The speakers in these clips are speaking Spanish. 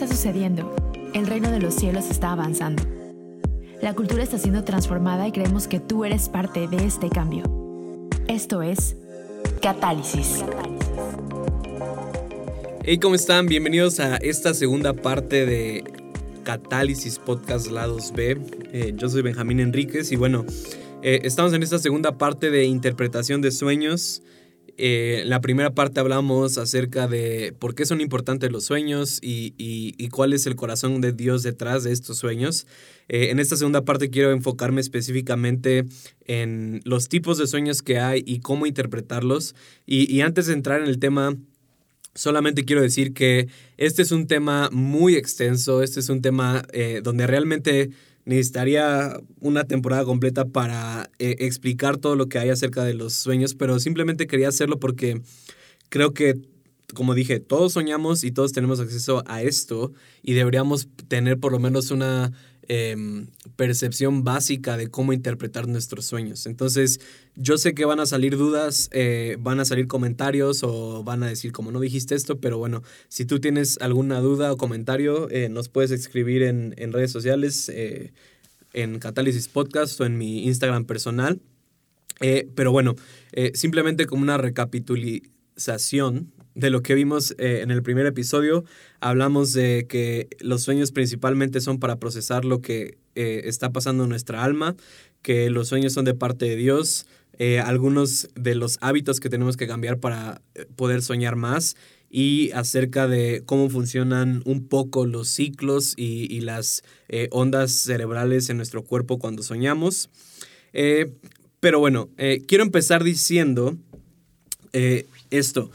está sucediendo. El reino de los cielos está avanzando. La cultura está siendo transformada y creemos que tú eres parte de este cambio. Esto es Catálisis. Hey, ¿cómo están? Bienvenidos a esta segunda parte de Catálisis Podcast Lados B. Eh, yo soy Benjamín Enríquez y bueno, eh, estamos en esta segunda parte de interpretación de sueños. Eh, la primera parte hablamos acerca de por qué son importantes los sueños y, cuál es el corazón de Dios detrás de estos sueños. Eh, en esta segunda parte quiero enfocarme específicamente en los tipos de sueños que hay y cómo interpretarlos. Y, antes de entrar en el tema, solamente quiero decir que este es un tema muy extenso, este es un tema eh, donde realmente necesitaría una temporada completa para eh, explicar todo lo que hay acerca de los sueños, pero simplemente quería hacerlo porque creo que, como dije, todos soñamos y todos tenemos acceso a esto y deberíamos tener por lo menos una Em, percepción básica de cómo interpretar nuestros sueños. Entonces, yo sé que van a salir dudas, eh, van a salir comentarios o van a decir como no dijiste esto, pero bueno, si tú tienes alguna duda o comentario, eh, nos puedes escribir en, en redes sociales, eh, en Catálisis Podcast o en mi Instagram personal. pero bueno, simplemente como una recapitulización de lo que vimos eh, en el primer episodio. Hablamos de que los sueños principalmente son para procesar lo que eh, está pasando en nuestra alma, que los sueños son de parte de Dios, eh, algunos de los hábitos que tenemos que cambiar para poder soñar más y acerca de cómo funcionan un poco los ciclos y, y las ondas cerebrales en nuestro cuerpo cuando soñamos. pero bueno, quiero empezar diciendo esto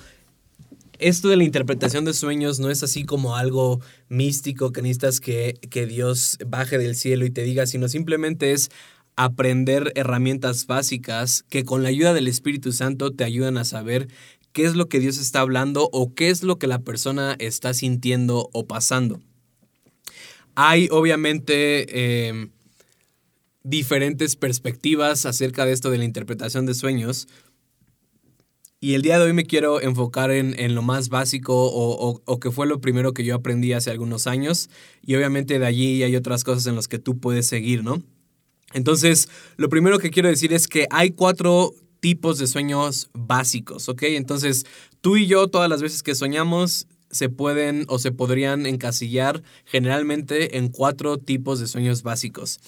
esto de la interpretación de sueños no es así como algo místico que necesitas que, que Dios baje del cielo y te diga, sino simplemente es aprender herramientas básicas que con la ayuda del Espíritu Santo te ayudan a saber qué es lo que Dios está hablando o qué es lo que la persona está sintiendo o pasando. Hay obviamente em, diferentes perspectivas acerca de esto de la interpretación de sueños. Y el día de hoy me quiero enfocar en, lo más básico o, que fue lo primero que yo aprendí hace algunos años. Y obviamente de allí hay otras cosas en las que tú puedes seguir, ¿no? Entonces, lo primero que quiero decir es que hay cuatro tipos de sueños básicos, ¿ok? Entonces, tú y yo todas las veces que soñamos se pueden o se podrían encasillar generalmente en cuatro tipos de sueños básicos.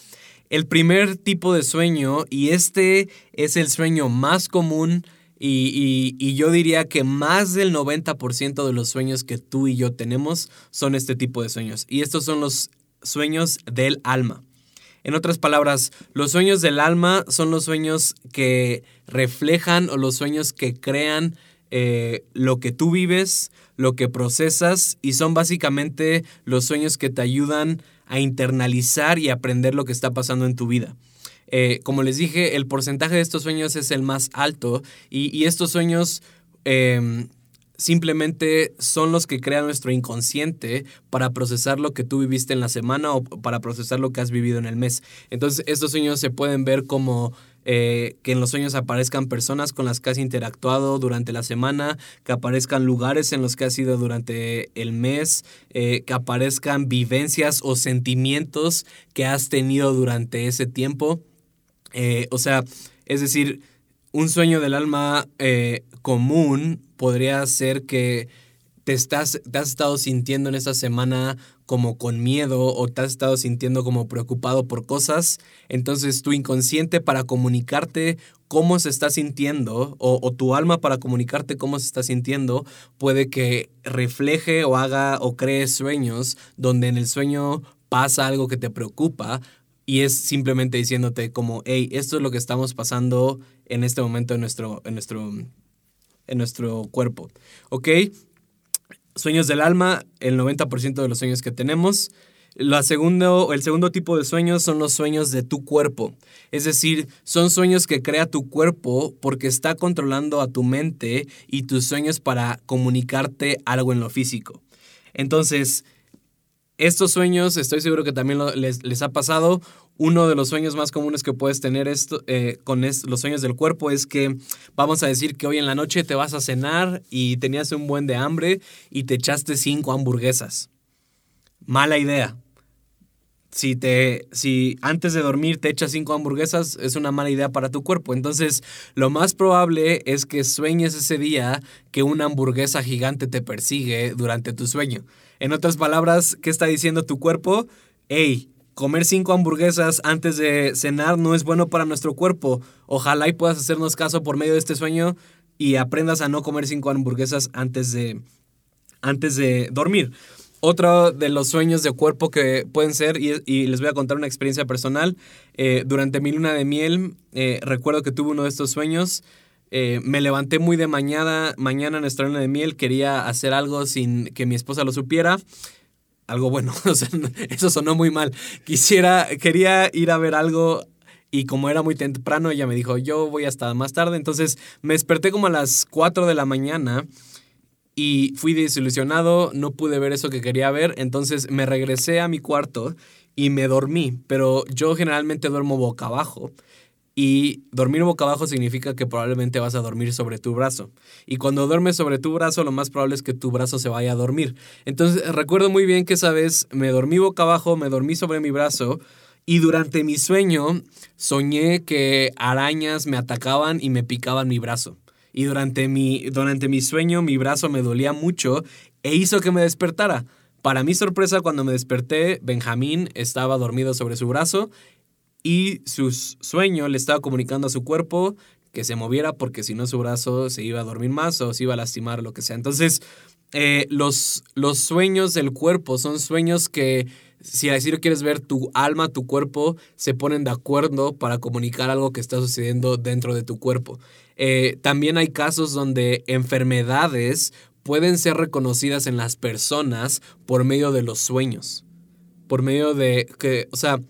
El primer tipo de sueño, y este es el sueño más común, y, yo diría que más del 90% de los sueños que tú y yo tenemos son este tipo de sueños. Y estos son los sueños del alma. En otras palabras, los sueños del alma son los sueños que reflejan o los sueños que crean eh, lo que tú vives, lo que procesas y son básicamente los sueños que te ayudan a internalizar y aprender lo que está pasando en tu vida. Eh, como les dije, el porcentaje de estos sueños es el más alto y, estos sueños em, simplemente son los que crean nuestro inconsciente para procesar lo que tú viviste en la semana o para procesar lo que has vivido en el mes. Entonces, estos sueños se pueden ver como eh, que en los sueños aparezcan personas con las que has interactuado durante la semana, que aparezcan lugares en los que has ido durante el mes, eh, que aparezcan vivencias o sentimientos que has tenido durante ese tiempo. Eh, o sea, es decir, un sueño del alma eh, común podría ser que te, estás, te has estado sintiendo en esta semana como con miedo o te has estado sintiendo como preocupado por cosas, entonces tu inconsciente para comunicarte cómo se está sintiendo o, o, tu alma para comunicarte cómo se está sintiendo puede que refleje o haga o cree sueños donde en el sueño pasa algo que te preocupa, y es simplemente diciéndote como, hey, esto es lo que estamos pasando en este momento en nuestro, en nuestro, en nuestro cuerpo. ¿Ok? Sueños del alma, el 90% de los sueños que tenemos. Segundo, el segundo tipo de sueños son los sueños de tu cuerpo. Es decir, son sueños que crea tu cuerpo porque está controlando a tu mente y tus sueños para comunicarte algo en lo físico. Entonces, estos sueños, estoy seguro que también les, ha pasado. Uno de los sueños más comunes que puedes tener esto, eh, con los sueños del cuerpo es que vamos a decir que hoy en la noche te vas a cenar y tenías un buen de hambre y te echaste cinco hamburguesas. mala idea. Si, te, si antes de dormir te echas cinco hamburguesas, es una mala idea para tu cuerpo. Entonces, lo más probable es que sueñes ese día que una hamburguesa gigante te persigue durante tu sueño. En otras palabras, ¿qué está diciendo tu cuerpo? Hey, comer cinco hamburguesas antes de cenar no es bueno para nuestro cuerpo. Ojalá y puedas hacernos caso por medio de este sueño y aprendas a no comer cinco hamburguesas antes de, antes de dormir. Otro de los sueños de cuerpo que pueden ser, y, les voy a contar una experiencia personal, eh, durante mi luna de miel, eh, recuerdo que tuve uno de estos sueños, eh, me levanté muy de mañana, mañana en luna de miel, quería hacer algo sin que mi esposa lo supiera, algo bueno, eso sonó muy mal. Quisiera, quería ir a ver algo y como era muy temprano, ella me dijo, yo voy hasta más tarde. Entonces me desperté como a las 4 de la mañana y fui desilusionado, no pude ver eso que quería ver. Entonces me regresé a mi cuarto y me dormí, pero yo generalmente duermo boca abajo. Y dormir boca abajo significa que probablemente vas a dormir sobre tu brazo. Y cuando duermes sobre tu brazo, lo más probable es que tu brazo se vaya a dormir. Entonces recuerdo muy bien que esa vez me dormí boca abajo, me dormí sobre mi brazo. Y durante mi sueño soñé que arañas me atacaban y me picaban mi brazo. Y durante mi, durante mi sueño mi brazo me dolía mucho e hizo que me despertara. Para mi sorpresa, cuando me desperté, Benjamín estaba dormido sobre su brazo y su sueño le estaba comunicando a su cuerpo que se moviera porque si no su brazo se iba a dormir más o se iba a lastimar, lo que sea. Entonces, eh, los, los sueños del cuerpo son sueños que, si así lo quieres ver, tu alma, tu cuerpo se ponen de acuerdo para comunicar algo que está sucediendo dentro de tu cuerpo. Eh, también hay casos donde enfermedades pueden ser reconocidas en las personas por medio de los sueños. Por medio de que, o sea,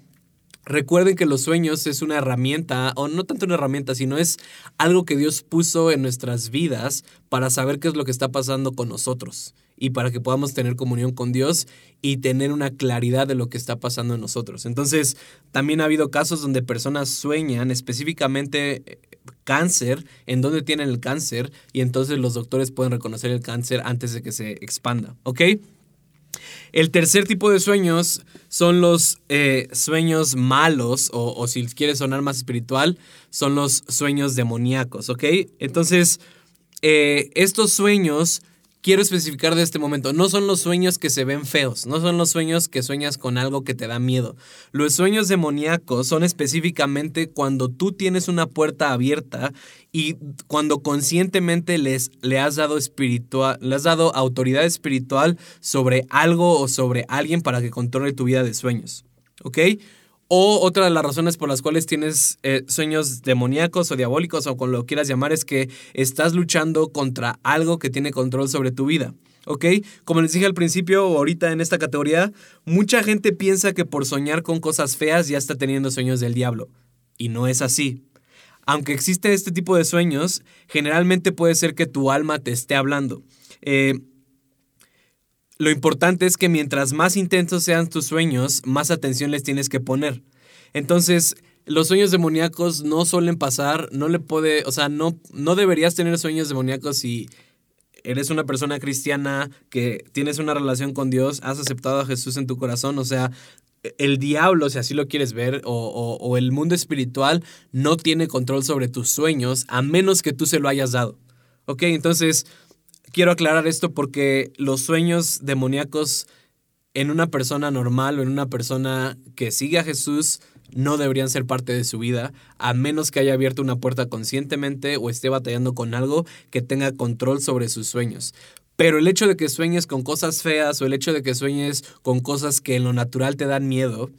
Recuerden que los sueños es una herramienta, o no tanto una herramienta, sino es algo que Dios puso en nuestras vidas para saber qué es lo que está pasando con nosotros y para que podamos tener comunión con Dios y tener una claridad de lo que está pasando en nosotros. Entonces, también ha habido casos donde personas sueñan específicamente eh, cáncer, en donde tienen el cáncer, y entonces los doctores pueden reconocer el cáncer antes de que se expanda, ¿ok? El tercer tipo de sueños son los eh, sueños malos, o, si quieres sonar más espiritual, son los sueños demoníacos, ¿ok? Entonces, eh, estos sueños quiero especificar de este momento, no son los sueños que se ven feos, no son los sueños que sueñas con algo que te da miedo. Los sueños demoníacos son específicamente cuando tú tienes una puerta abierta y cuando conscientemente les, le, has dado espiritual, le has dado autoridad espiritual sobre algo o sobre alguien para que controle tu vida de sueños. ¿Ok? O otra de las razones por las cuales tienes eh, sueños demoníacos o diabólicos o como lo quieras llamar es que estás luchando contra algo que tiene control sobre tu vida. ¿Ok? Como les dije al principio ahorita en esta categoría, mucha gente piensa que por soñar con cosas feas ya está teniendo sueños del diablo. Y no es así. Aunque existe este tipo de sueños, generalmente puede ser que tu alma te esté hablando. Eh, lo importante es que mientras más intensos sean tus sueños, más atención les tienes que poner. Entonces, los sueños demoníacos no suelen pasar, no le puede, o sea, no, no deberías tener sueños demoníacos si eres una persona cristiana, que tienes una relación con Dios, has aceptado a Jesús en tu corazón, o sea, el diablo, si así lo quieres ver, o, o el mundo espiritual, no tiene control sobre tus sueños a menos que tú se lo hayas dado. ¿Ok? Entonces, quiero aclarar esto porque los sueños demoníacos en una persona normal o en una persona que sigue a Jesús no deberían ser parte de su vida, a menos que haya abierto una puerta conscientemente o esté batallando con algo que tenga control sobre sus sueños. Pero el hecho de que sueñes con cosas feas o el hecho de que sueñes con cosas que en lo natural te dan miedo,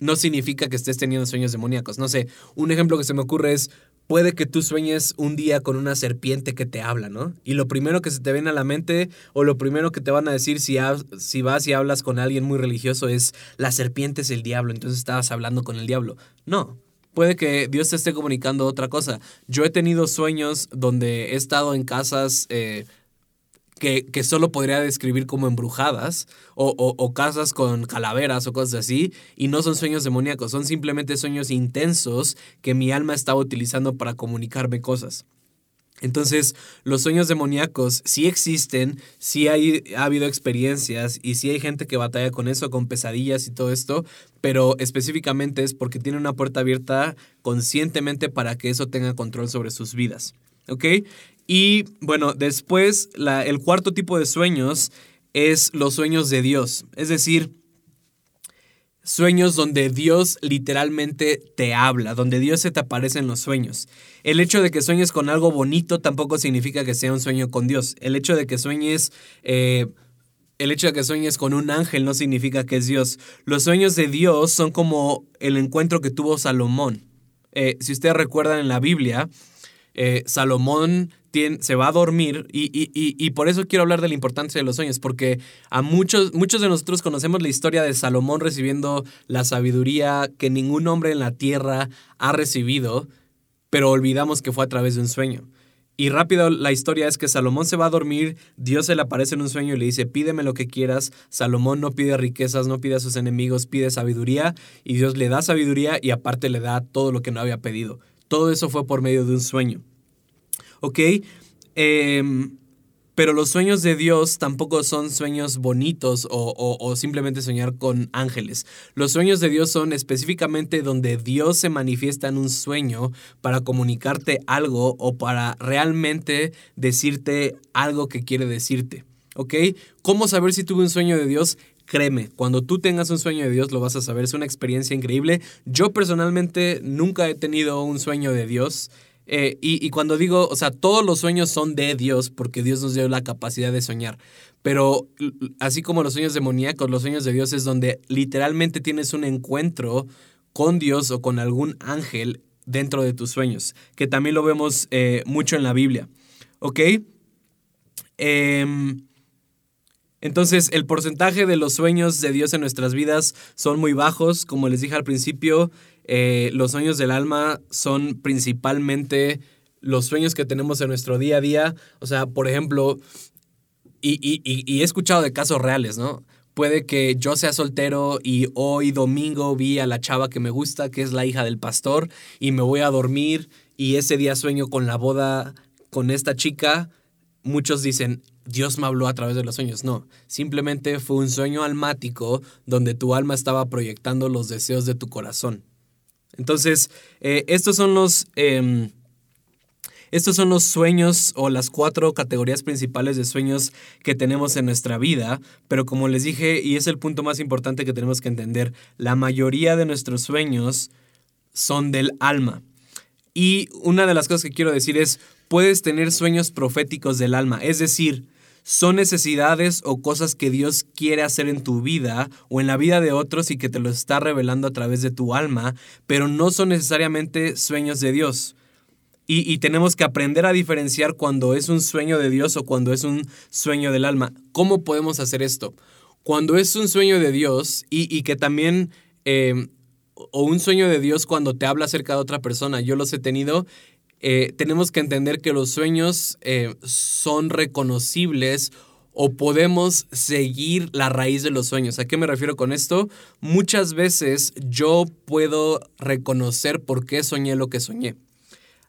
no significa que estés teniendo sueños demoníacos. No sé, un ejemplo que se me ocurre es, puede que tú sueñes un día con una serpiente que te habla, ¿no? Y lo primero que se te viene a la mente o lo primero que te van a decir si, si vas y hablas con alguien muy religioso es, la serpiente es el diablo, entonces estabas hablando con el diablo. No. Puede que Dios te esté comunicando otra cosa. Yo he tenido sueños donde he estado en casas eh, que, solo podría describir como embrujadas o, casas con calaveras o cosas así, y no son sueños demoníacos, son simplemente sueños intensos que mi alma estaba utilizando para comunicarme cosas. Entonces, los sueños demoníacos sí existen, sí hay, ha habido experiencias y sí hay gente que batalla con eso, con pesadillas y todo esto, pero específicamente es porque tiene una puerta abierta conscientemente para que eso tenga control sobre sus vidas. ¿Ok? Y bueno, después el cuarto tipo de sueños es los sueños de Dios, es decir, sueños donde Dios literalmente te habla, donde Dios se te aparece en los sueños. El hecho de que sueñes con algo bonito tampoco significa que sea un sueño con Dios. El hecho de que sueñes... Eh, el hecho de que sueñes con un ángel no significa que es Dios. Los sueños de Dios son como el encuentro que tuvo Salomón. Eh, si ustedes recuerdan en la Biblia, eh, Salomón se va a dormir y, y, por eso quiero hablar de la importancia de los sueños, porque a muchos, muchos de nosotros conocemos la historia de Salomón recibiendo la sabiduría que ningún hombre en la tierra ha recibido, pero olvidamos que fue a través de un sueño. Y rápido la historia es que Salomón se va a dormir, Dios se le aparece en un sueño y le dice, pídeme lo que quieras. Salomón no pide riquezas, no pide a sus enemigos, pide sabiduría y Dios le da sabiduría y aparte le da todo lo que no había pedido. Todo eso fue por medio de un sueño. ¿Ok? Em, pero los sueños de Dios tampoco son sueños bonitos o, simplemente soñar con ángeles. Los sueños de Dios son específicamente donde Dios se manifiesta en un sueño para comunicarte algo o para realmente decirte algo que quiere decirte. ¿Ok? ¿Cómo saber si tuve un sueño de Dios? Créeme, cuando tú tengas un sueño de Dios lo vas a saber. Es una experiencia increíble. Yo personalmente nunca he tenido un sueño de Dios. Eh, y, cuando digo, o sea, todos los sueños son de Dios porque Dios nos dio la capacidad de soñar. Pero así como los sueños demoníacos, los sueños de Dios es donde literalmente tienes un encuentro con Dios o con algún ángel dentro de tus sueños, que también lo vemos eh, mucho en la Biblia. ¿Ok? Em, entonces, el porcentaje de los sueños de Dios en nuestras vidas son muy bajos. Como les dije al principio, eh, los sueños del alma son principalmente los sueños que tenemos en nuestro día a día. O sea, por ejemplo, y, he escuchado de casos reales, ¿no? Puede que yo sea soltero y hoy domingo vi a la chava que me gusta, que es la hija del pastor, y me voy a dormir y ese día sueño con la boda con esta chica. Muchos dicen, Dios me habló a través de los sueños. No, simplemente fue un sueño almático donde tu alma estaba proyectando los deseos de tu corazón. Entonces, eh, estos son los... Em, estos son los sueños o las cuatro categorías principales de sueños que tenemos en nuestra vida, pero como les dije, y es el punto más importante que tenemos que entender, la mayoría de nuestros sueños son del alma. Y una de las cosas que quiero decir es, puedes tener sueños proféticos del alma, es decir, son necesidades o cosas que Dios quiere hacer en tu vida o en la vida de otros y que te lo está revelando a través de tu alma, pero no son necesariamente sueños de Dios. Y, tenemos que aprender a diferenciar cuando es un sueño de Dios o cuando es un sueño del alma. ¿Cómo podemos hacer esto? Cuando es un sueño de Dios y, que también... Eh, o un sueño de Dios cuando te habla acerca de otra persona. Yo los he tenido eh, tenemos que entender que los sueños eh, son reconocibles o podemos seguir la raíz de los sueños. ¿A qué me refiero con esto? Muchas veces yo puedo reconocer por qué soñé lo que soñé.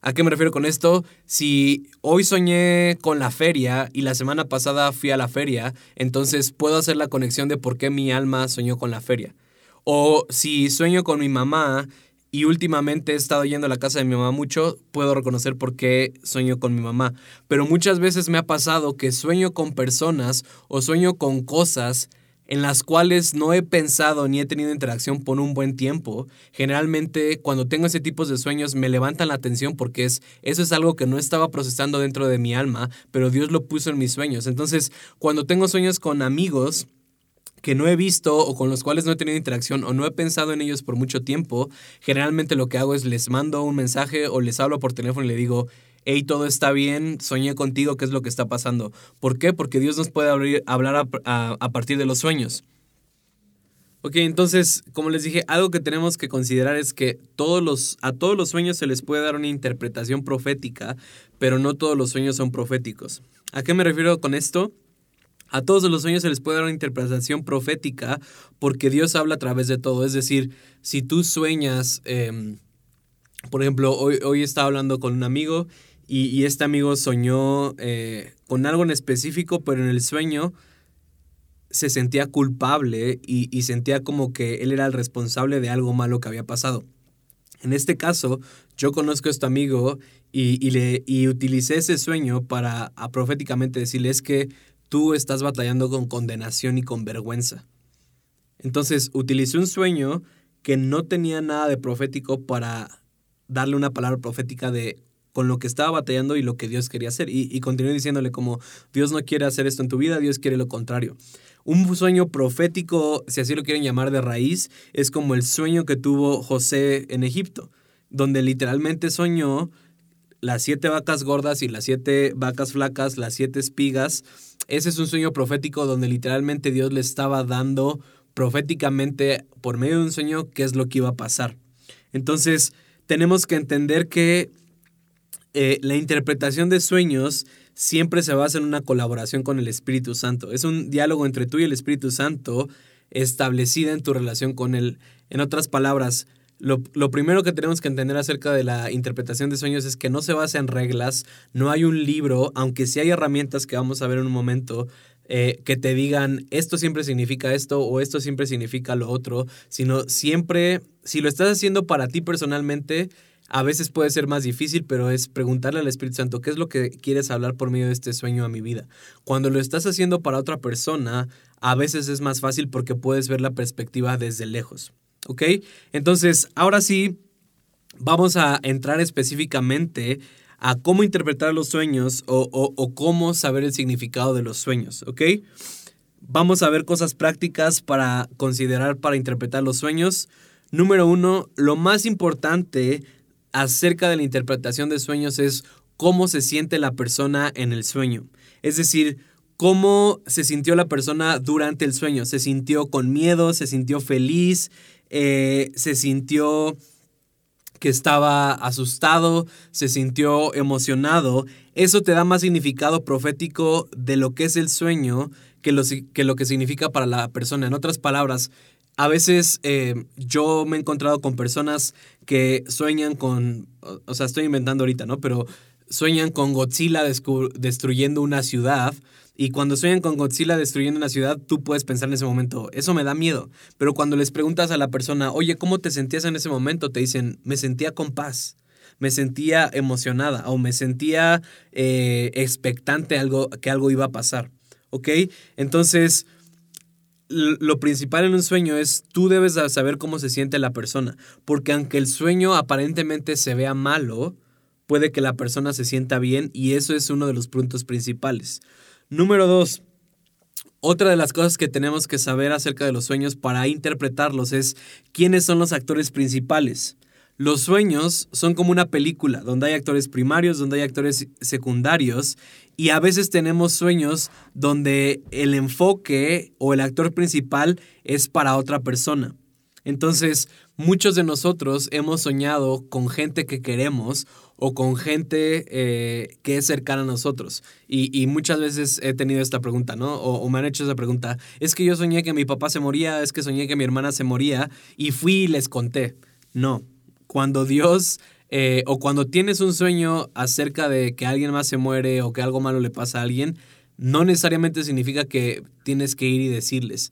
¿A qué me refiero con esto? Si hoy soñé con la feria y la semana pasada fui a la feria, entonces puedo hacer la conexión de por qué mi alma soñó con la feria. O si sueño con mi mamá y últimamente he estado yendo a la casa de mi mamá mucho, puedo reconocer por qué sueño con mi mamá. Pero muchas veces me ha pasado que sueño con personas o sueño con cosas en las cuales no he pensado ni he tenido interacción por un buen tiempo. Generalmente cuando tengo ese tipo de sueños me levantan la atención porque es, eso es algo que no estaba procesando dentro de mi alma, pero Dios lo puso en mis sueños. Entonces, cuando tengo sueños con amigos, que no he visto o con los cuales no he tenido interacción o no he pensado en ellos por mucho tiempo, generalmente lo que hago es les mando un mensaje o les hablo por teléfono y le digo, hey, todo está bien, soñé contigo, ¿qué es lo que está pasando? ¿Por qué? Porque Dios nos puede abrir, hablar a, partir de los sueños. Ok, entonces, como les dije, algo que tenemos que considerar es que todos los, a todos los sueños se les puede dar una interpretación profética, pero no todos los sueños son proféticos. ¿A qué me refiero con esto? A todos los sueños se les puede dar una interpretación profética porque Dios habla a través de todo. Es decir, si tú sueñas, em, por ejemplo, hoy, hoy estaba hablando con un amigo y, este amigo soñó eh, con algo en específico, pero en el sueño se sentía culpable y, sentía como que él era el responsable de algo malo que había pasado. En este caso, yo conozco a este amigo y, le, y utilicé ese sueño para proféticamente decirle que tú estás batallando con condenación y con vergüenza. Entonces, utilicé un sueño que no tenía nada de profético para darle una palabra profética de con lo que estaba batallando y lo que Dios quería hacer. Y, y continué diciéndole como, Dios no quiere hacer esto en tu vida, Dios quiere lo contrario. Un sueño profético, si así lo quieren llamar de raíz, es como el sueño que tuvo José en Egipto, donde literalmente soñó las siete vacas gordas y las siete vacas flacas, las siete espigas. Ese es un sueño profético donde literalmente Dios le estaba dando proféticamente por medio de un sueño qué es lo que iba a pasar. Entonces, tenemos que entender que eh, la interpretación de sueños siempre se basa en una colaboración con el Espíritu Santo. Es un diálogo entre tú y el Espíritu Santo establecida en tu relación con Él. En otras palabras, lo, lo, primero que tenemos que entender acerca de la interpretación de sueños es que no se basa en reglas, no hay un libro, aunque sí hay herramientas que vamos a ver en un momento, eh, que te digan esto siempre significa esto o esto siempre significa lo otro, sino siempre, si lo estás haciendo para ti personalmente, a veces puede ser más difícil, pero es preguntarle al Espíritu Santo, ¿qué es lo que quieres hablar por medio de este sueño a mi vida? Cuando lo estás haciendo para otra persona, a veces es más fácil porque puedes ver la perspectiva desde lejos. ¿Ok? Entonces, ahora sí, vamos a entrar específicamente a cómo interpretar los sueños o, cómo saber el significado de los sueños, ¿ok? Vamos a ver cosas prácticas para considerar para interpretar los sueños. Número uno, lo más importante acerca de la interpretación de sueños es cómo se siente la persona en el sueño. Es decir, cómo se sintió la persona durante el sueño. ¿Se sintió con miedo? ¿Se sintió feliz? Eh, ¿Se sintió que estaba asustado, se sintió emocionado, eso te da más significado profético de lo que es el sueño que lo que, lo que significa para la persona. En otras palabras, a veces eh, yo me he encontrado con personas que sueñan con, o sea, estoy inventando ahorita, ¿no? Pero sueñan con Godzilla destruyendo una ciudad y cuando sueñan con Godzilla destruyendo una ciudad, tú puedes pensar en ese momento, eso me da miedo. Pero cuando les preguntas a la persona, oye, ¿cómo te sentías en ese momento? Te dicen, me sentía con paz, me sentía emocionada o me sentía eh, expectante algo, que algo iba a pasar. ¿Ok? Entonces, lo principal en un sueño es tú debes saber cómo se siente la persona. Porque aunque el sueño aparentemente se vea malo, puede que la persona se sienta bien y eso es uno de los puntos principales. Número dos, otra de las cosas que tenemos que saber acerca de los sueños para interpretarlos es quiénes son los actores principales. Los sueños son como una película donde hay actores primarios, donde hay actores secundarios y a veces tenemos sueños donde el enfoque o el actor principal es para otra persona. Entonces, muchos de nosotros hemos soñado con gente que queremos o con gente eh, que es cercana a nosotros. Y, muchas veces he tenido esta pregunta, ¿no? O, me han hecho esa pregunta. Es que yo soñé que mi papá se moría, es que soñé que mi hermana se moría y fui y les conté. No. Cuando Dios eh, o cuando tienes un sueño acerca de que alguien más se muere o que algo malo le pasa a alguien, no necesariamente significa que tienes que ir y decirles.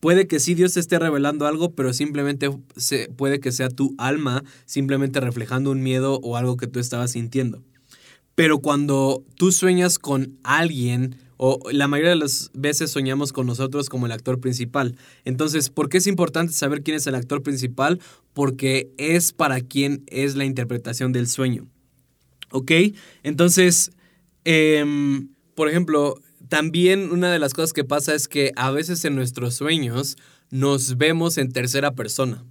Puede que sí Dios te esté revelando algo, pero simplemente se, puede que sea tu alma simplemente reflejando un miedo o algo que tú estabas sintiendo. Pero cuando tú sueñas con alguien, o la mayoría de las veces soñamos con nosotros como el actor principal. Entonces, ¿por qué es importante saber quién es el actor principal? Porque es para quien es la interpretación del sueño. ¿Ok? Entonces, em, por ejemplo, también una de las cosas que pasa es que a veces en nuestros sueños nos vemos en tercera persona.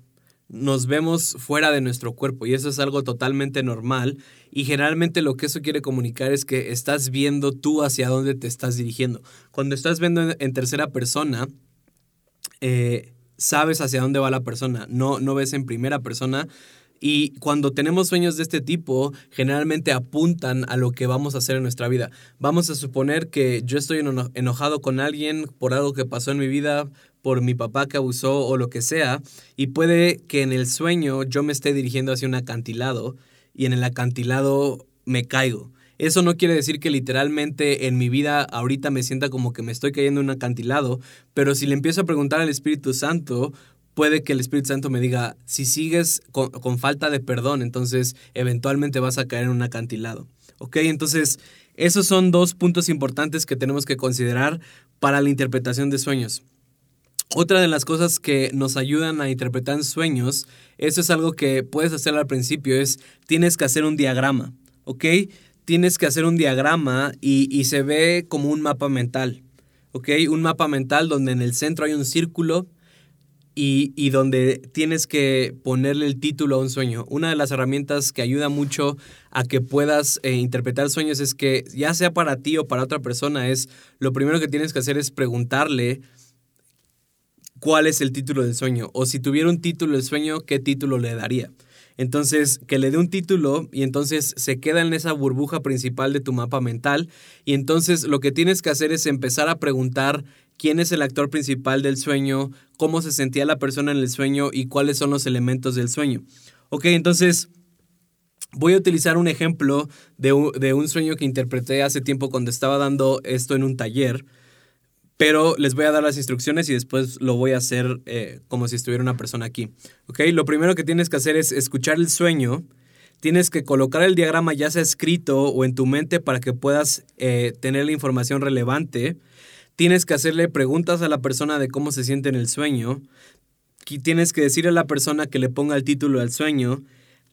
Nos vemos fuera de nuestro cuerpo y eso es algo totalmente normal y generalmente lo que eso quiere comunicar es que estás viendo tú hacia dónde te estás dirigiendo. Cuando estás viendo en tercera persona, eh, sabes hacia dónde va la persona, no, no ves en primera persona y cuando tenemos sueños de este tipo, generalmente apuntan a lo que vamos a hacer en nuestra vida. Vamos a suponer que yo estoy enojado con alguien por algo que pasó en mi vida, por mi papá que abusó o lo que sea, y puede que en el sueño yo me esté dirigiendo hacia un acantilado y en el acantilado me caigo. Eso no quiere decir que literalmente en mi vida ahorita me sienta como que me estoy cayendo en un acantilado, pero si le empiezo a preguntar al Espíritu Santo, puede que el Espíritu Santo me diga, si sigues con, falta de perdón, entonces eventualmente vas a caer en un acantilado. ¿Ok? Entonces, esos son dos puntos importantes que tenemos que considerar para la interpretación de sueños. Otra de las cosas que nos ayudan a interpretar sueños, eso es algo que puedes hacer al principio, es tienes que hacer un diagrama, ¿ok? Tienes que hacer un diagrama y, se ve como un mapa mental, ¿ok? Un mapa mental donde en el centro hay un círculo y, donde tienes que ponerle el título a un sueño. Una de las herramientas que ayuda mucho a que puedas eh, interpretar sueños es que ya sea para ti o para otra persona, es lo primero que tienes que hacer es preguntarle cuál es el título del sueño. O si tuviera un título del sueño, ¿qué título le daría? Entonces, que le dé un título y entonces se queda en esa burbuja principal de tu mapa mental. Y entonces lo que tienes que hacer es empezar a preguntar quién es el actor principal del sueño, cómo se sentía la persona en el sueño y cuáles son los elementos del sueño. Ok, entonces voy a utilizar un ejemplo de un, de un sueño que interpreté hace tiempo cuando estaba dando esto en un taller pero les voy a dar las instrucciones y después lo voy a hacer eh, como si estuviera una persona aquí. ¿Ok? Lo primero que tienes que hacer es escuchar el sueño. Tienes que colocar el diagrama ya sea escrito o en tu mente para que puedas eh, tener la información relevante. Tienes que hacerle preguntas a la persona de cómo se siente en el sueño. Tienes que decirle a la persona que le ponga el título al sueño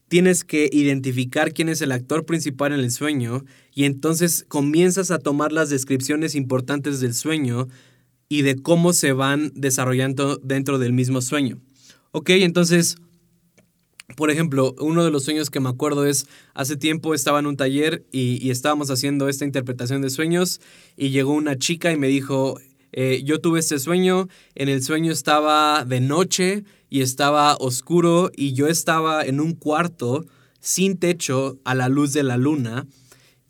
tienes que identificar quién es el actor principal en el sueño y entonces comienzas a tomar las descripciones importantes del sueño y de cómo se van desarrollando dentro del mismo sueño. Ok, entonces, por ejemplo, uno de los sueños que me acuerdo es, hace tiempo estaba en un taller y, estábamos haciendo esta interpretación de sueños y llegó una chica y me dijo, eh, yo tuve este sueño, en el sueño estaba de noche, y estaba oscuro y yo estaba en un cuarto sin techo a la luz de la luna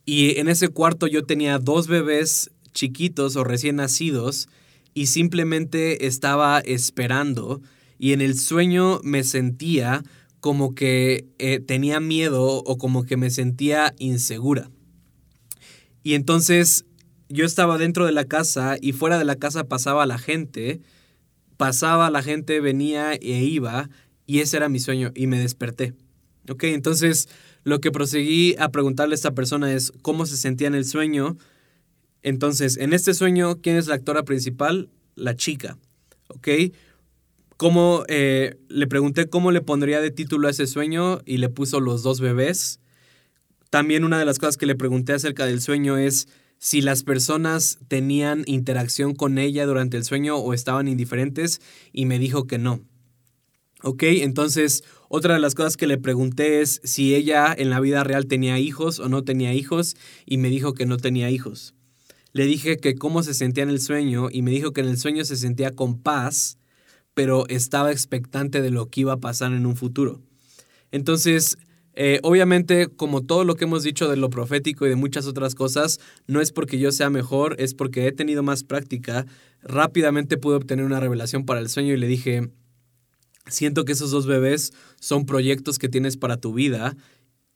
y en ese cuarto yo tenía dos bebés chiquitos o recién nacidos y simplemente estaba esperando y en el sueño me sentía como que eh, tenía miedo o como que me sentía insegura. Y entonces yo estaba dentro de la casa y fuera de la casa pasaba la gente pasaba, la gente venía e iba, y ese era mi sueño, y me desperté. Ok, entonces lo que proseguí a preguntarle a esta persona es cómo se sentía en el sueño. Entonces, en este sueño, ¿quién es la actora principal? La chica. ¿Ok? ¿Cómo, eh, le pregunté cómo le pondría de título a ese sueño y le puso los dos bebés. También una de las cosas que le pregunté acerca del sueño es si las personas tenían interacción con ella durante el sueño o estaban indiferentes y me dijo que no. Ok, entonces otra de las cosas que le pregunté es si ella en la vida real tenía hijos o no tenía hijos y me dijo que no tenía hijos. Le dije que cómo se sentía en el sueño y me dijo que en el sueño se sentía con paz, pero estaba expectante de lo que iba a pasar en un futuro. Entonces, eh, obviamente, como todo lo que hemos dicho de lo profético y de muchas otras cosas, no es porque yo sea mejor, es porque he tenido más práctica. Rápidamente pude obtener una revelación para el sueño y le dije, siento que esos dos bebés son proyectos que tienes para tu vida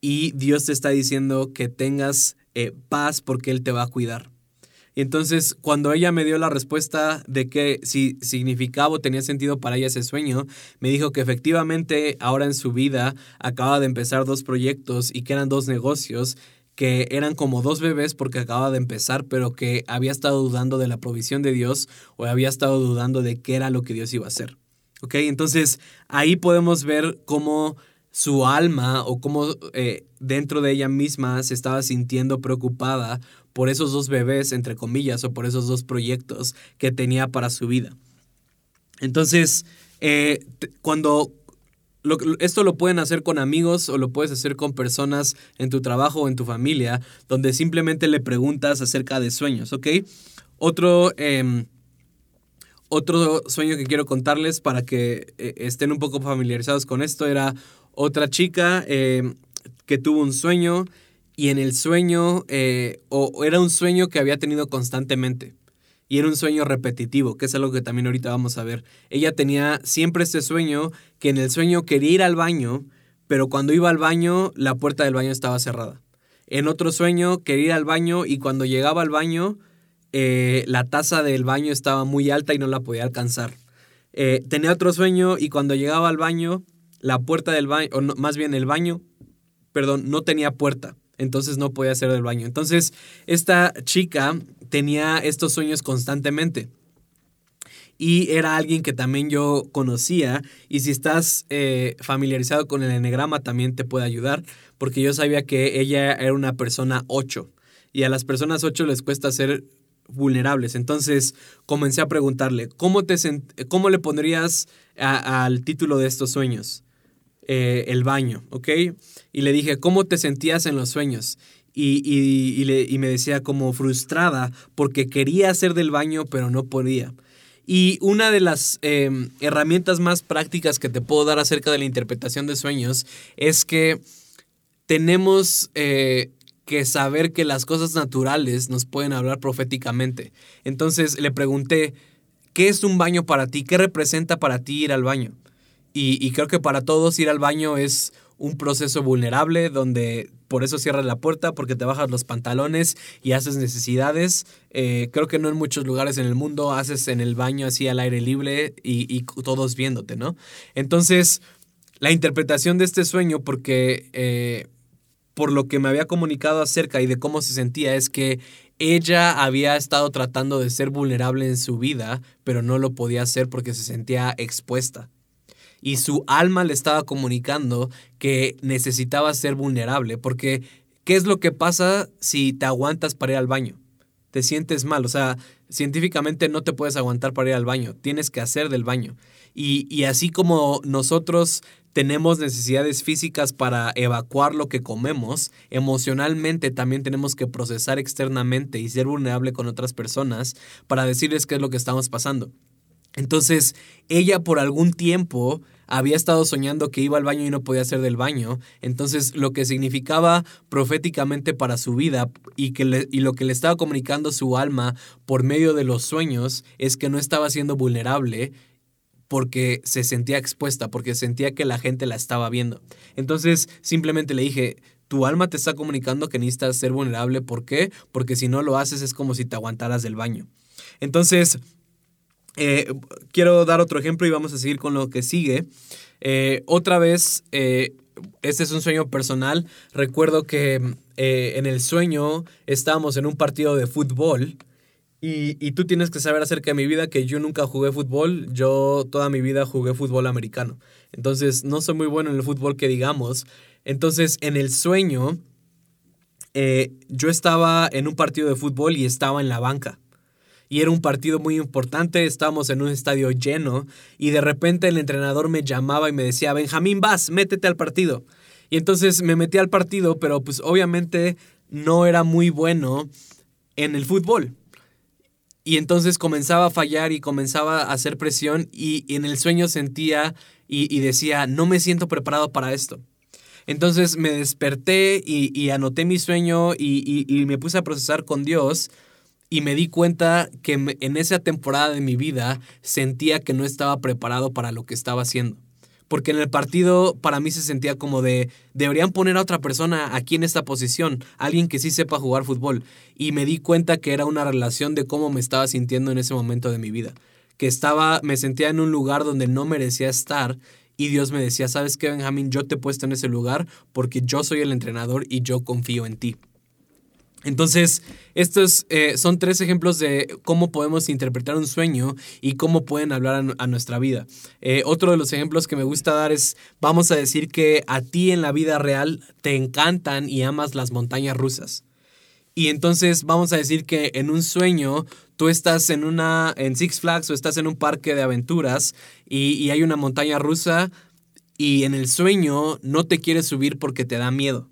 y Dios te está diciendo que tengas eh, paz porque Él te va a cuidar. Y entonces, cuando ella me dio la respuesta de que si significaba o tenía sentido para ella ese sueño, me dijo que efectivamente ahora en su vida acaba de empezar dos proyectos y que eran dos negocios que eran como dos bebés porque acaba de empezar, pero que había estado dudando de la provisión de Dios o había estado dudando de qué era lo que Dios iba a hacer. ¿Ok? Entonces ahí podemos ver cómo su alma o cómo eh, dentro de ella misma se estaba sintiendo preocupada por esos dos bebés, entre comillas, o por esos dos proyectos que tenía para su vida. Entonces, eh, cuando esto lo pueden hacer con amigos o lo puedes hacer con personas en tu trabajo o en tu familia, donde simplemente le preguntas acerca de sueños, ¿ok? Otro, em, otro sueño que quiero contarles para que eh, estén un poco familiarizados con esto era otra chica em, que tuvo un sueño y en el sueño, eh, o era un sueño que había tenido constantemente. Y era un sueño repetitivo, que es algo que también ahorita vamos a ver. Ella tenía siempre este sueño, que en el sueño quería ir al baño, pero cuando iba al baño, la puerta del baño estaba cerrada. En otro sueño quería ir al baño y cuando llegaba al baño, eh, la taza del baño estaba muy alta y no la podía alcanzar. Eh, tenía otro sueño y cuando llegaba al baño, la puerta del baño, o más bien el baño, perdón, no tenía puerta. Entonces no podía hacer el baño. Entonces, esta chica tenía estos sueños constantemente y era alguien que también yo conocía y si estás eh, familiarizado con el enegrama también te puede ayudar porque yo sabía que ella era una persona 8 y a las personas 8 les cuesta ser vulnerables. Entonces comencé a preguntarle, ¿cómo, te cómo le pondrías al título de estos sueños? Eh, el baño, ¿ok? Y le dije, ¿cómo te sentías en los sueños? Y, y, le, y me decía como frustrada porque quería hacer del baño pero no podía. Y una de las em, herramientas más prácticas que te puedo dar acerca de la interpretación de sueños es que tenemos eh, que saber que las cosas naturales nos pueden hablar proféticamente. Entonces le pregunté, ¿qué es un baño para ti? ¿Qué representa para ti ir al baño? Y creo que para todos ir al baño es un proceso vulnerable donde por eso cierras la puerta, porque te bajas los pantalones y haces necesidades. Eh, creo que no en muchos lugares en el mundo haces en el baño así al aire libre y, todos viéndote, ¿no? Entonces, la interpretación de este sueño, porque eh, por lo que me había comunicado acerca y de cómo se sentía, es que ella había estado tratando de ser vulnerable en su vida, pero no lo podía hacer porque se sentía expuesta y su alma le estaba comunicando que necesitaba ser vulnerable, porque ¿qué es lo que pasa si te aguantas para ir al baño? Te sientes mal, o sea, científicamente no te puedes aguantar para ir al baño, tienes que hacer del baño. Y, y así como nosotros tenemos necesidades físicas para evacuar lo que comemos, emocionalmente también tenemos que procesar externamente y ser vulnerable con otras personas para decirles qué es lo que estamos pasando. Entonces, ella por algún tiempo había estado soñando que iba al baño y no podía hacer del baño. Entonces, lo que significaba proféticamente para su vida y, que y lo que le estaba comunicando su alma por medio de los sueños es que no estaba siendo vulnerable porque se sentía expuesta, porque sentía que la gente la estaba viendo. Entonces, simplemente le dije, tu alma te está comunicando que necesitas ser vulnerable. ¿Por qué? Porque si no lo haces es como si te aguantaras del baño. Entonces, eh, quiero dar otro ejemplo y vamos a seguir con lo que sigue. Eh, otra vez, eh, este es un sueño personal. Recuerdo que en el sueño estábamos en un partido de fútbol. Y, y, tú tienes que saber acerca de mi vida que yo nunca jugué fútbol, yo toda mi vida jugué fútbol americano. Entonces no soy muy bueno en el fútbol que digamos. Entonces en el sueño yo estaba en un partido de fútbol y estaba en la banca y era un partido muy importante, estábamos en un estadio lleno y de repente el entrenador me llamaba y me decía, Benjamín, vas, métete al partido. Y entonces me metí al partido, pero pues obviamente no era muy bueno en el fútbol. Y entonces comenzaba a fallar y comenzaba a hacer presión y, en el sueño sentía y, decía, no me siento preparado para esto. Entonces me desperté y, anoté mi sueño y, me puse a procesar con Dios y me di cuenta que en esa temporada de mi vida sentía que no estaba preparado para lo que estaba haciendo. Porque en el partido para mí se sentía como de, deberían poner a otra persona aquí en esta posición, alguien que sí sepa jugar fútbol. Y me di cuenta que era una relación de cómo me estaba sintiendo en ese momento de mi vida. Que estaba, me sentía en un lugar donde no merecía estar y Dios me decía, ¿sabes qué, Benjamín? Yo te he puesto en ese lugar porque yo soy el entrenador y yo confío en ti. Entonces, estos eh, son tres ejemplos de cómo podemos interpretar un sueño y cómo pueden hablar a, nuestra vida. Eh, otro de los ejemplos que me gusta dar es, vamos a decir que a ti en la vida real te encantan y amas las montañas rusas. Y entonces vamos a decir que en un sueño tú estás en una en Six Flags o estás en un parque de aventuras y, y hay una montaña rusa y en el sueño no te quieres subir porque te da miedo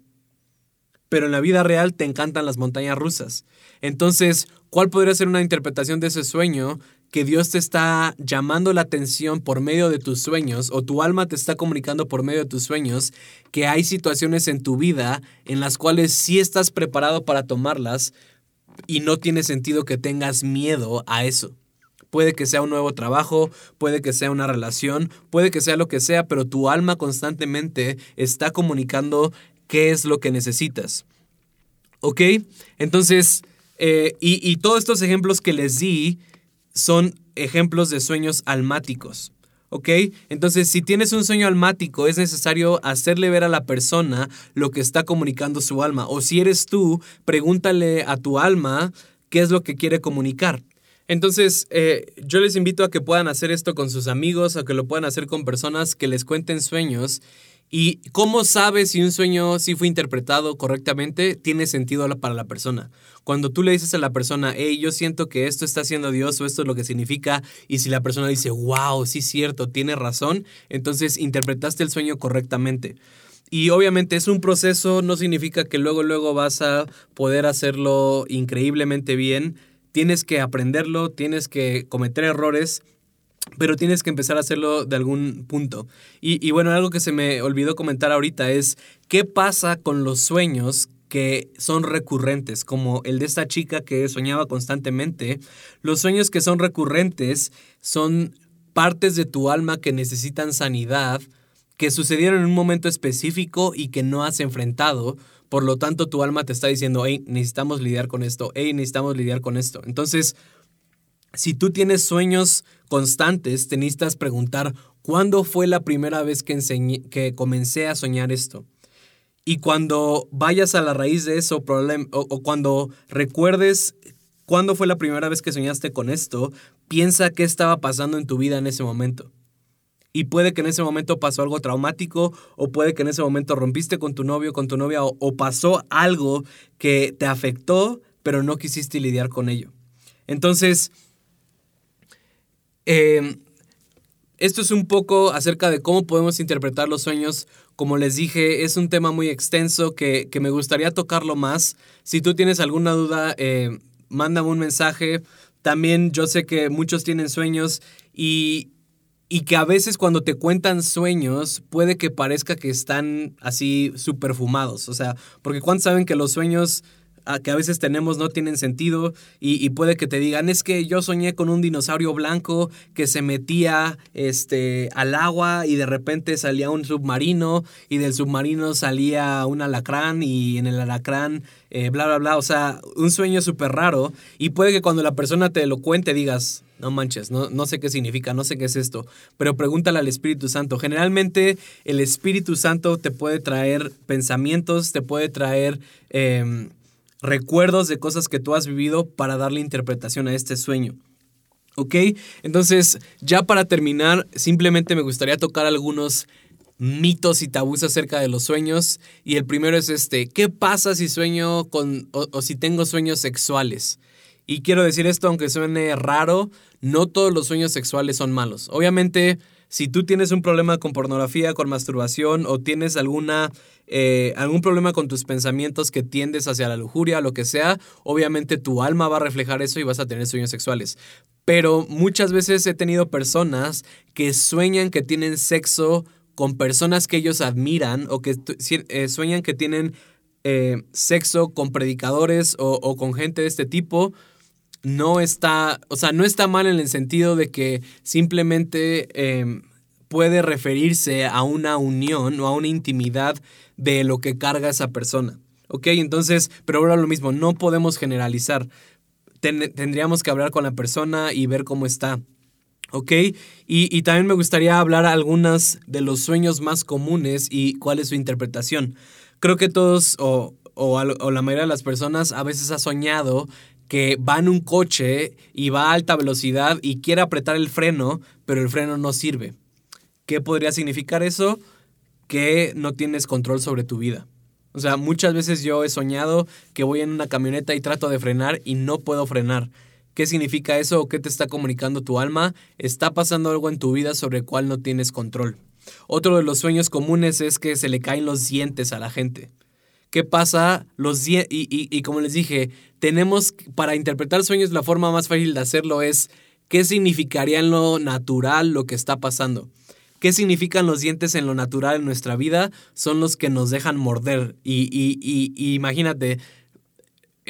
pero en la vida real te encantan las montañas rusas. Entonces, ¿cuál podría ser una interpretación de ese sueño? Que Dios te está llamando la atención por medio de tus sueños o tu alma te está comunicando por medio de tus sueños que hay situaciones en tu vida en las cuales sí estás preparado para tomarlas y no tiene sentido que tengas miedo a eso. Puede que sea un nuevo trabajo, puede que sea una relación, puede que sea lo que sea, pero tu alma constantemente está comunicando qué es lo que necesitas. ¿Ok? Entonces, eh, y, todos estos ejemplos que les di son ejemplos de sueños almáticos. ¿Ok? Entonces, si tienes un sueño almático, es necesario hacerle ver a la persona lo que está comunicando su alma. O si eres tú, pregúntale a tu alma qué es lo que quiere comunicar. Entonces, eh, yo les invito a que puedan hacer esto con sus amigos, a que lo puedan hacer con personas que les cuenten sueños. ¿Y cómo sabes si un sueño sí fue interpretado correctamente? Tiene sentido para la persona. Cuando tú le dices a la persona, hey, yo siento que esto está haciendo Dios o esto es lo que significa, y si la persona dice, wow, sí es cierto, tiene razón, entonces interpretaste el sueño correctamente. Y obviamente es un proceso, no significa que luego, luego vas a poder hacerlo increíblemente bien tienes que aprenderlo, tienes que cometer errores, pero tienes que empezar a hacerlo de algún punto. Y, bueno, algo que se me olvidó comentar ahorita es, ¿qué pasa con los sueños que son recurrentes, como el de esta chica que soñaba constantemente? Los sueños que son recurrentes son partes de tu alma que necesitan sanidad, que sucedieron en un momento específico y que no has enfrentado, por lo tanto, tu alma te está diciendo, hey, necesitamos lidiar con esto, hey, necesitamos lidiar con esto. Entonces, si tú tienes sueños constantes, te necesitas preguntar, ¿cuándo fue la primera vez que, que comencé a soñar esto? Y cuando vayas a la raíz de eso, o cuando recuerdes cuándo fue la primera vez que soñaste con esto, piensa qué estaba pasando en tu vida en ese momento. Y puede que en ese momento pasó algo traumático o puede que en ese momento rompiste con tu novio, con tu novia o, pasó algo que te afectó pero no quisiste lidiar con ello. Entonces, em, esto es un poco acerca de cómo podemos interpretar los sueños. Como les dije, es un tema muy extenso que, me gustaría tocarlo más. Si tú tienes alguna duda, eh, mándame un mensaje. También yo sé que muchos tienen sueños y, y que a veces cuando te cuentan sueños puede que parezca que están así super fumados. O sea, porque ¿cuántos saben que los sueños que a veces tenemos no tienen sentido y, puede que te digan es que yo soñé con un dinosaurio blanco que se metía este, al agua y de repente salía un submarino y del submarino salía un alacrán y en el alacrán eh, bla bla bla, o sea, un sueño súper raro y puede que cuando la persona te lo cuente digas, no manches, no, no sé qué significa, no sé qué es esto, pero pregúntale al Espíritu Santo. Generalmente el Espíritu Santo te puede traer pensamientos, te puede traer em, recuerdos de cosas que tú has vivido para darle interpretación a este sueño. ¿Ok? Entonces, ya para terminar, simplemente me gustaría tocar algunos mitos y tabús acerca de los sueños. Y el primero es este, ¿qué pasa si sueño con o si tengo sueños sexuales? Y quiero decir esto, aunque suene raro, no todos los sueños sexuales son malos. Obviamente, si tú tienes un problema con pornografía, con masturbación o tienes alguna, eh, algún problema con tus pensamientos que tiendes hacia la lujuria, lo que sea, obviamente tu alma va a reflejar eso y vas a tener sueños sexuales. Pero muchas veces he tenido personas que sueñan que tienen sexo con personas que ellos admiran o que eh, sueñan que tienen eh, sexo con predicadores o, o con gente de este tipo no está, o sea, no está mal en el sentido de que simplemente em, puede referirse a una unión o a una intimidad de lo que carga esa persona. ¿Ok? Entonces, pero ahora lo mismo, no podemos generalizar. tendríamos que hablar con la persona y ver cómo está. ¿Ok? Y, también me gustaría hablar algunas de los sueños más comunes y cuál es su interpretación. Creo que todos o, o, la mayoría de las personas a veces ha soñado que va en un coche y va a alta velocidad y quiere apretar el freno, pero el freno no sirve. ¿Qué podría significar eso? Que no tienes control sobre tu vida. O sea, muchas veces yo he soñado que voy en una camioneta y trato de frenar y no puedo frenar. ¿Qué significa eso o qué te está comunicando tu alma? Está pasando algo en tu vida sobre el cual no tienes control. Otro de los sueños comunes es que se le caen los dientes a la gente. ¿Qué pasa? Los y, y, como les dije, tenemos, para interpretar sueños, la forma más fácil de hacerlo es qué significaría en lo natural lo que está pasando. ¿Qué significan los dientes en lo natural en nuestra vida? Son los que nos dejan morder. Y, y imagínate,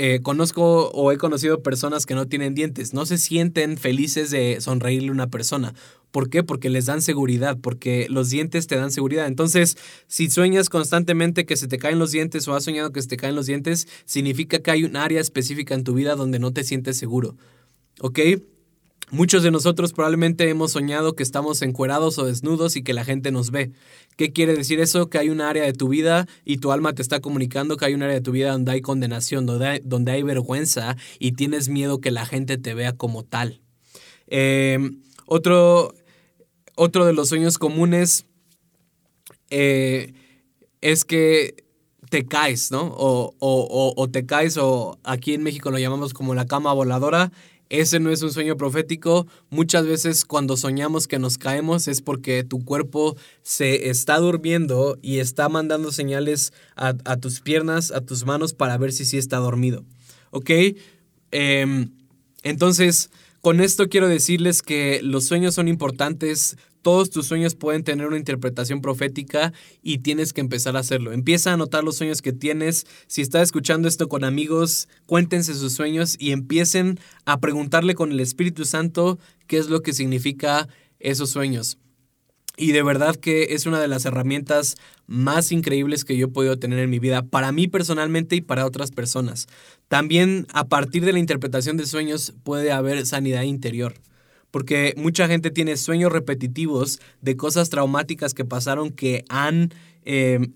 eh, conozco o he conocido personas que no tienen dientes, no se sienten felices de sonreírle a una persona. ¿Por qué? Porque les dan seguridad, porque los dientes te dan seguridad. Entonces, si sueñas constantemente que se te caen los dientes o has soñado que se te caen los dientes, significa que hay un área específica en tu vida donde no te sientes seguro. ¿Ok? Muchos de nosotros probablemente hemos soñado que estamos encuerados o desnudos y que la gente nos ve. ¿Qué quiere decir eso? Que hay un área de tu vida y tu alma te está comunicando que hay un área de tu vida donde hay condenación, donde hay, donde hay vergüenza y tienes miedo que la gente te vea como tal. Em, otro, otro de los sueños comunes eh, es que te caes, ¿no? O, o, o, te caes, o aquí en México lo llamamos como la cama voladora, ese no es un sueño profético. Muchas veces cuando soñamos que nos caemos es porque tu cuerpo se está durmiendo y está mandando señales a, tus piernas, a tus manos para ver si sí está dormido. ¿Ok? Em, entonces, con esto quiero decirles que los sueños son importantes todos tus sueños pueden tener una interpretación profética y tienes que empezar a hacerlo. Empieza a anotar los sueños que tienes. Si estás escuchando esto con amigos, cuéntense sus sueños y empiecen a preguntarle con el Espíritu Santo qué es lo que significa esos sueños. Y de verdad que es una de las herramientas más increíbles que yo he podido tener en mi vida, para mí personalmente y para otras personas. También a partir de la interpretación de sueños puede haber sanidad interior porque mucha gente tiene sueños repetitivos de cosas traumáticas que pasaron que han, em,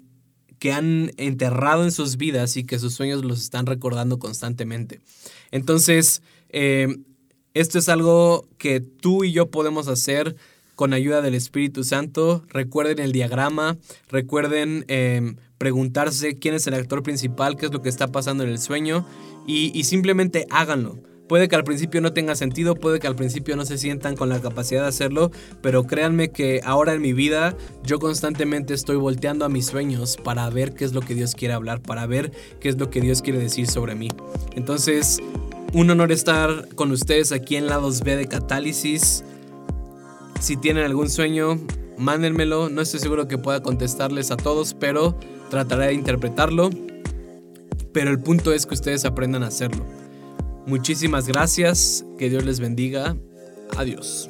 que han enterrado en sus vidas y que sus sueños los están recordando constantemente. Entonces, em, esto es algo que tú y yo podemos hacer con ayuda del Espíritu Santo. Recuerden el diagrama, recuerden em, preguntarse quién es el actor principal, qué es lo que está pasando en el sueño y simplemente háganlo. Puede que al principio no tenga sentido, puede que al principio no se sientan con la capacidad de hacerlo, pero créanme que ahora en mi vida yo constantemente estoy volteando a mis sueños para ver qué es lo que Dios quiere hablar, para ver qué es lo que Dios quiere decir sobre mí. Entonces, un honor estar con ustedes aquí en Lados B de Catálisis. Si tienen algún sueño, mándenmelo. No estoy seguro que pueda contestarles a todos, pero trataré de interpretarlo. Pero el punto es que ustedes aprendan a hacerlo. Muchísimas gracias, que Dios les bendiga. Adiós.